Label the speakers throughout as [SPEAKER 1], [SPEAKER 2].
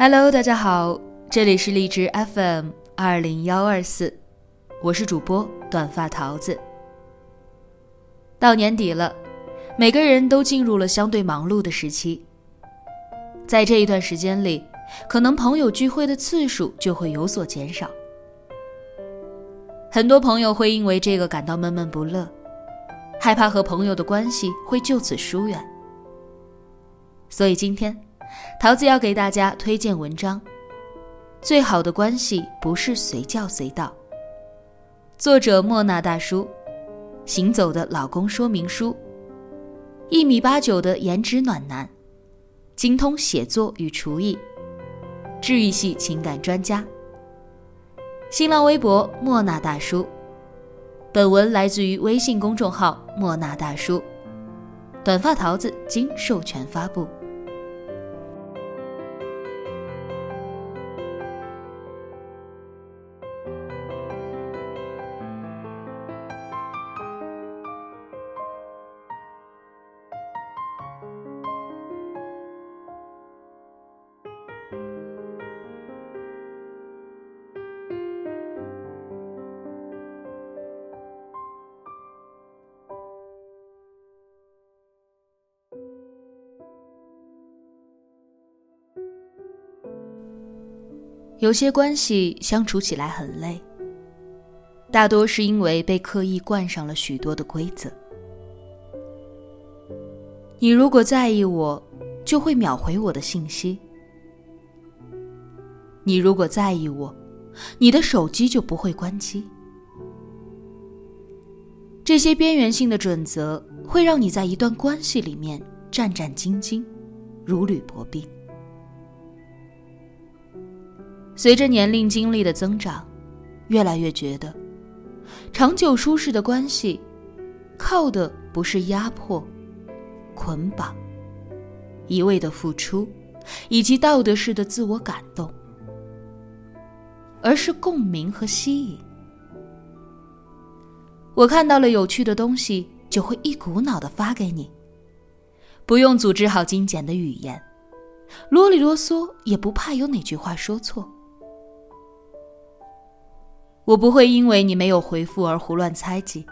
[SPEAKER 1] Hello，大家好，这里是荔枝 FM 二零幺二四，我是主播短发桃子。到年底了，每个人都进入了相对忙碌的时期，在这一段时间里，可能朋友聚会的次数就会有所减少，很多朋友会因为这个感到闷闷不乐，害怕和朋友的关系会就此疏远，所以今天。桃子要给大家推荐文章，《最好的关系不是随叫随到》。作者莫那大叔，行走的老公说明书，一米八九的颜值暖男，精通写作与厨艺，治愈系情感专家。新浪微博莫那大叔。本文来自于微信公众号莫那大叔。短发桃子经授权发布。有些关系相处起来很累，大多是因为被刻意冠上了许多的规则。你如果在意我，就会秒回我的信息；你如果在意我，你的手机就不会关机。这些边缘性的准则会让你在一段关系里面战战兢兢，如履薄冰。随着年龄经历的增长，越来越觉得，长久舒适的关系，靠的不是压迫、捆绑、一味的付出，以及道德式的自我感动，而是共鸣和吸引。我看到了有趣的东西，就会一股脑的发给你，不用组织好精简的语言，啰里啰嗦，也不怕有哪句话说错。我不会因为你没有回复而胡乱猜忌，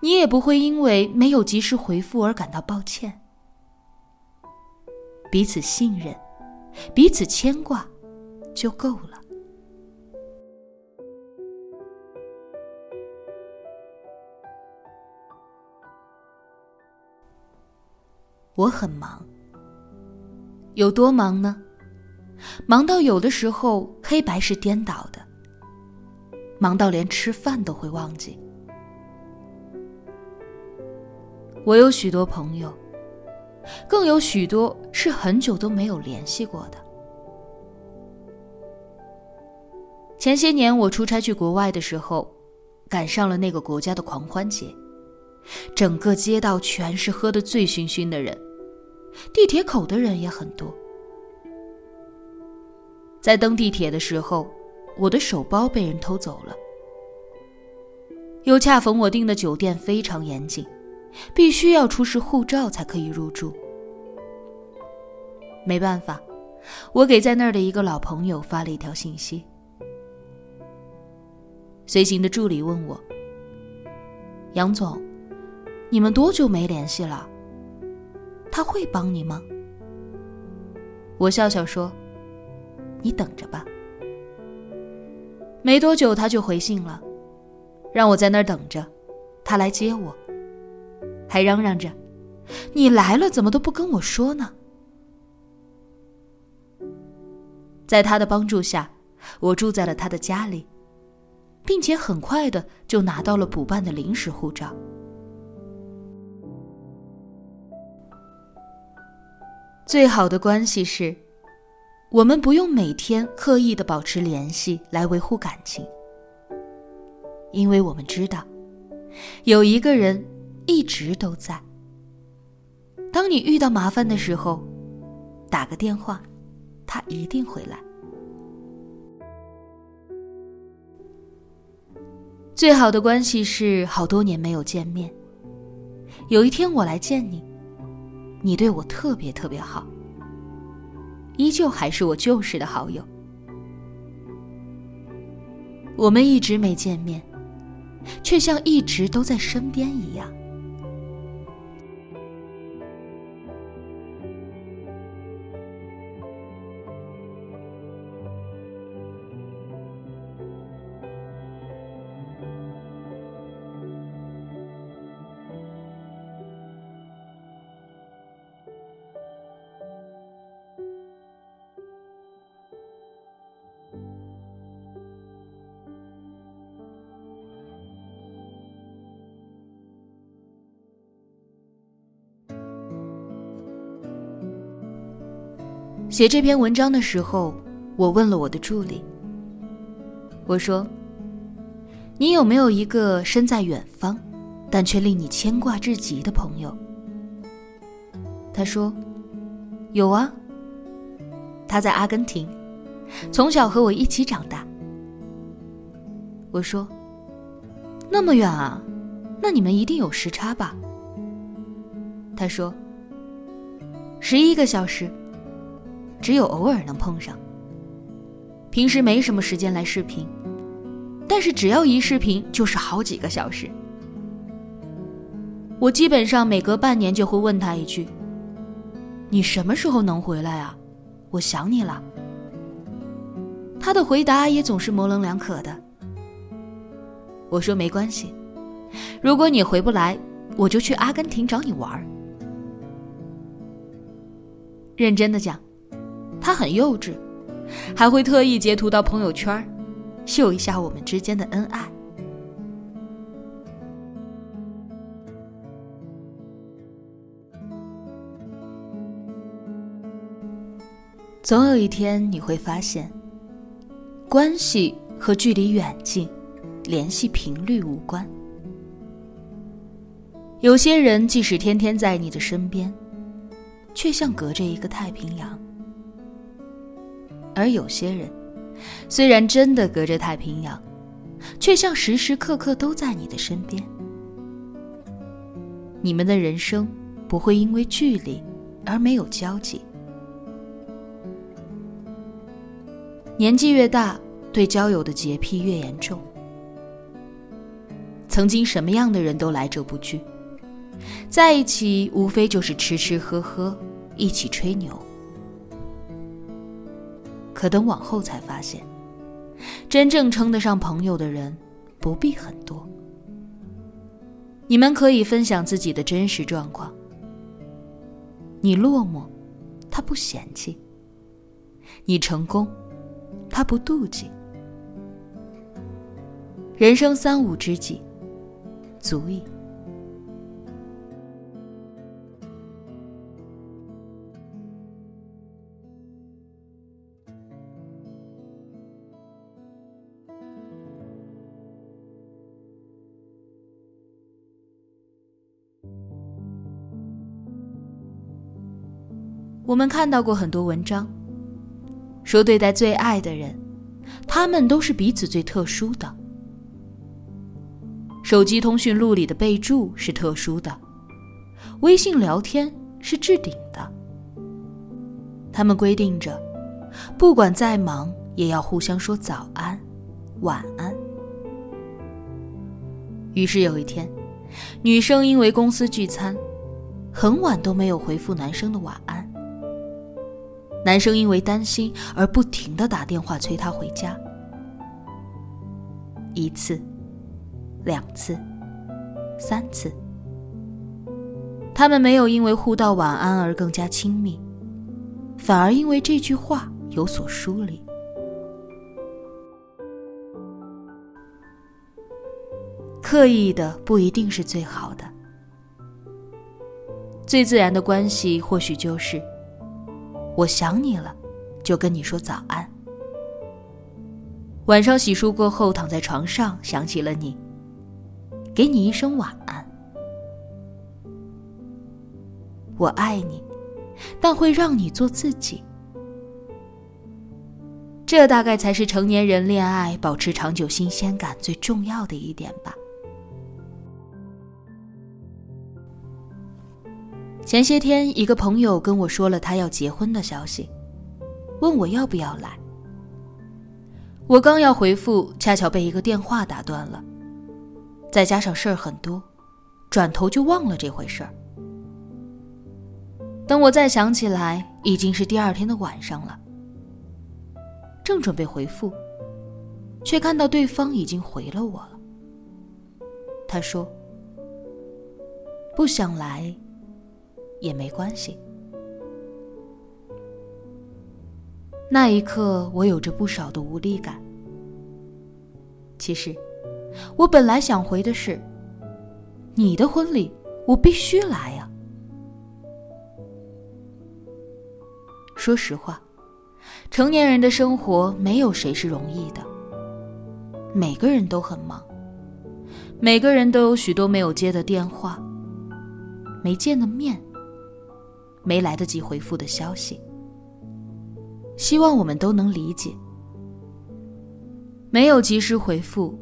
[SPEAKER 1] 你也不会因为没有及时回复而感到抱歉。彼此信任，彼此牵挂，就够了。我很忙，有多忙呢？忙到有的时候黑白是颠倒的。忙到连吃饭都会忘记。我有许多朋友，更有许多是很久都没有联系过的。前些年我出差去国外的时候，赶上了那个国家的狂欢节，整个街道全是喝得醉醺醺的人，地铁口的人也很多。在登地铁的时候。我的手包被人偷走了，又恰逢我订的酒店非常严谨，必须要出示护照才可以入住。没办法，我给在那儿的一个老朋友发了一条信息。随行的助理问我：“杨总，你们多久没联系了？他会帮你吗？”我笑笑说：“你等着吧。”没多久，他就回信了，让我在那儿等着，他来接我，还嚷嚷着：“你来了，怎么都不跟我说呢？”在他的帮助下，我住在了他的家里，并且很快的就拿到了补办的临时护照。最好的关系是。我们不用每天刻意的保持联系来维护感情，因为我们知道，有一个人一直都在。当你遇到麻烦的时候，打个电话，他一定会来。最好的关系是好多年没有见面，有一天我来见你，你对我特别特别好。依旧还是我旧时的好友。我们一直没见面，却像一直都在身边一样。写这篇文章的时候，我问了我的助理。我说：“你有没有一个身在远方，但却令你牵挂至极的朋友？”他说：“有啊。他在阿根廷，从小和我一起长大。”我说：“那么远啊，那你们一定有时差吧？”他说：“十一个小时。”只有偶尔能碰上，平时没什么时间来视频，但是只要一视频就是好几个小时。我基本上每隔半年就会问他一句：“你什么时候能回来啊？我想你了。”他的回答也总是模棱两可的。我说没关系，如果你回不来，我就去阿根廷找你玩认真的讲。他很幼稚，还会特意截图到朋友圈，秀一下我们之间的恩爱。总有一天你会发现，关系和距离远近、联系频率无关。有些人即使天天在你的身边，却像隔着一个太平洋。而有些人，虽然真的隔着太平洋，却像时时刻刻都在你的身边。你们的人生不会因为距离而没有交集。年纪越大，对交友的洁癖越严重。曾经什么样的人都来者不拒，在一起无非就是吃吃喝喝，一起吹牛。可等往后才发现，真正称得上朋友的人不必很多。你们可以分享自己的真实状况。你落寞，他不嫌弃；你成功，他不妒忌。人生三五知己，足矣。我们看到过很多文章，说对待最爱的人，他们都是彼此最特殊的。手机通讯录里的备注是特殊的，微信聊天是置顶的。他们规定着，不管再忙，也要互相说早安、晚安。于是有一天，女生因为公司聚餐，很晚都没有回复男生的晚安。男生因为担心而不停的打电话催她回家，一次，两次，三次，他们没有因为互道晚安而更加亲密，反而因为这句话有所疏离。刻意的不一定是最好的，最自然的关系或许就是。我想你了，就跟你说早安。晚上洗漱过后，躺在床上想起了你，给你一声晚安。我爱你，但会让你做自己。这大概才是成年人恋爱保持长久新鲜感最重要的一点吧。前些天，一个朋友跟我说了他要结婚的消息。问我要不要来。我刚要回复，恰巧被一个电话打断了，再加上事儿很多，转头就忘了这回事儿。等我再想起来，已经是第二天的晚上了。正准备回复，却看到对方已经回了我了。他说：“不想来，也没关系。”那一刻，我有着不少的无力感。其实，我本来想回的是：“你的婚礼，我必须来呀。”说实话，成年人的生活没有谁是容易的。每个人都很忙，每个人都有许多没有接的电话、没见的面、没来得及回复的消息。希望我们都能理解，没有及时回复，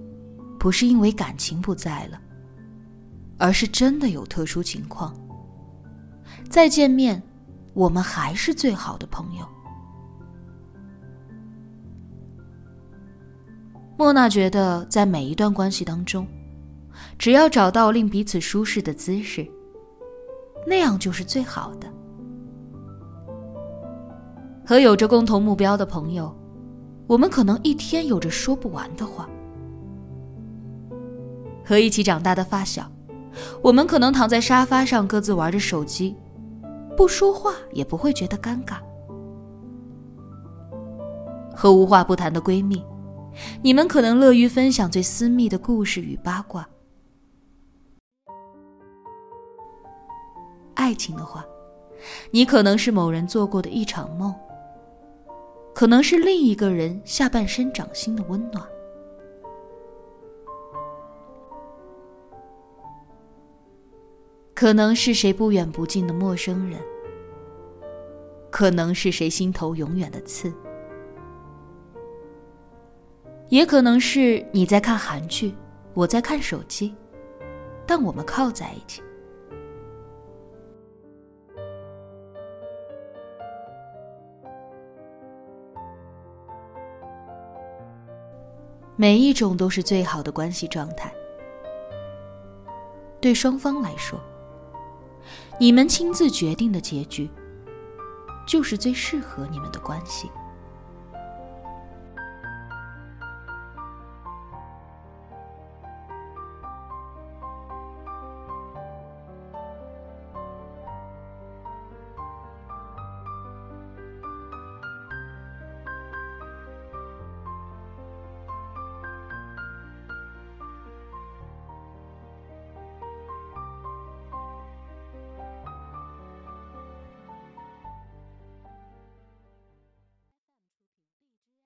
[SPEAKER 1] 不是因为感情不在了，而是真的有特殊情况。再见面。我们还是最好的朋友。莫娜觉得，在每一段关系当中，只要找到令彼此舒适的姿势，那样就是最好的。和有着共同目标的朋友，我们可能一天有着说不完的话；和一起长大的发小，我们可能躺在沙发上各自玩着手机。不说话也不会觉得尴尬。和无话不谈的闺蜜，你们可能乐于分享最私密的故事与八卦。爱情的话，你可能是某人做过的一场梦，可能是另一个人下半身掌心的温暖，可能是谁不远不近的陌生人。可能是谁心头永远的刺，也可能是你在看韩剧，我在看手机，但我们靠在一起。每一种都是最好的关系状态，对双方来说，你们亲自决定的结局。就是最适合你们的关系。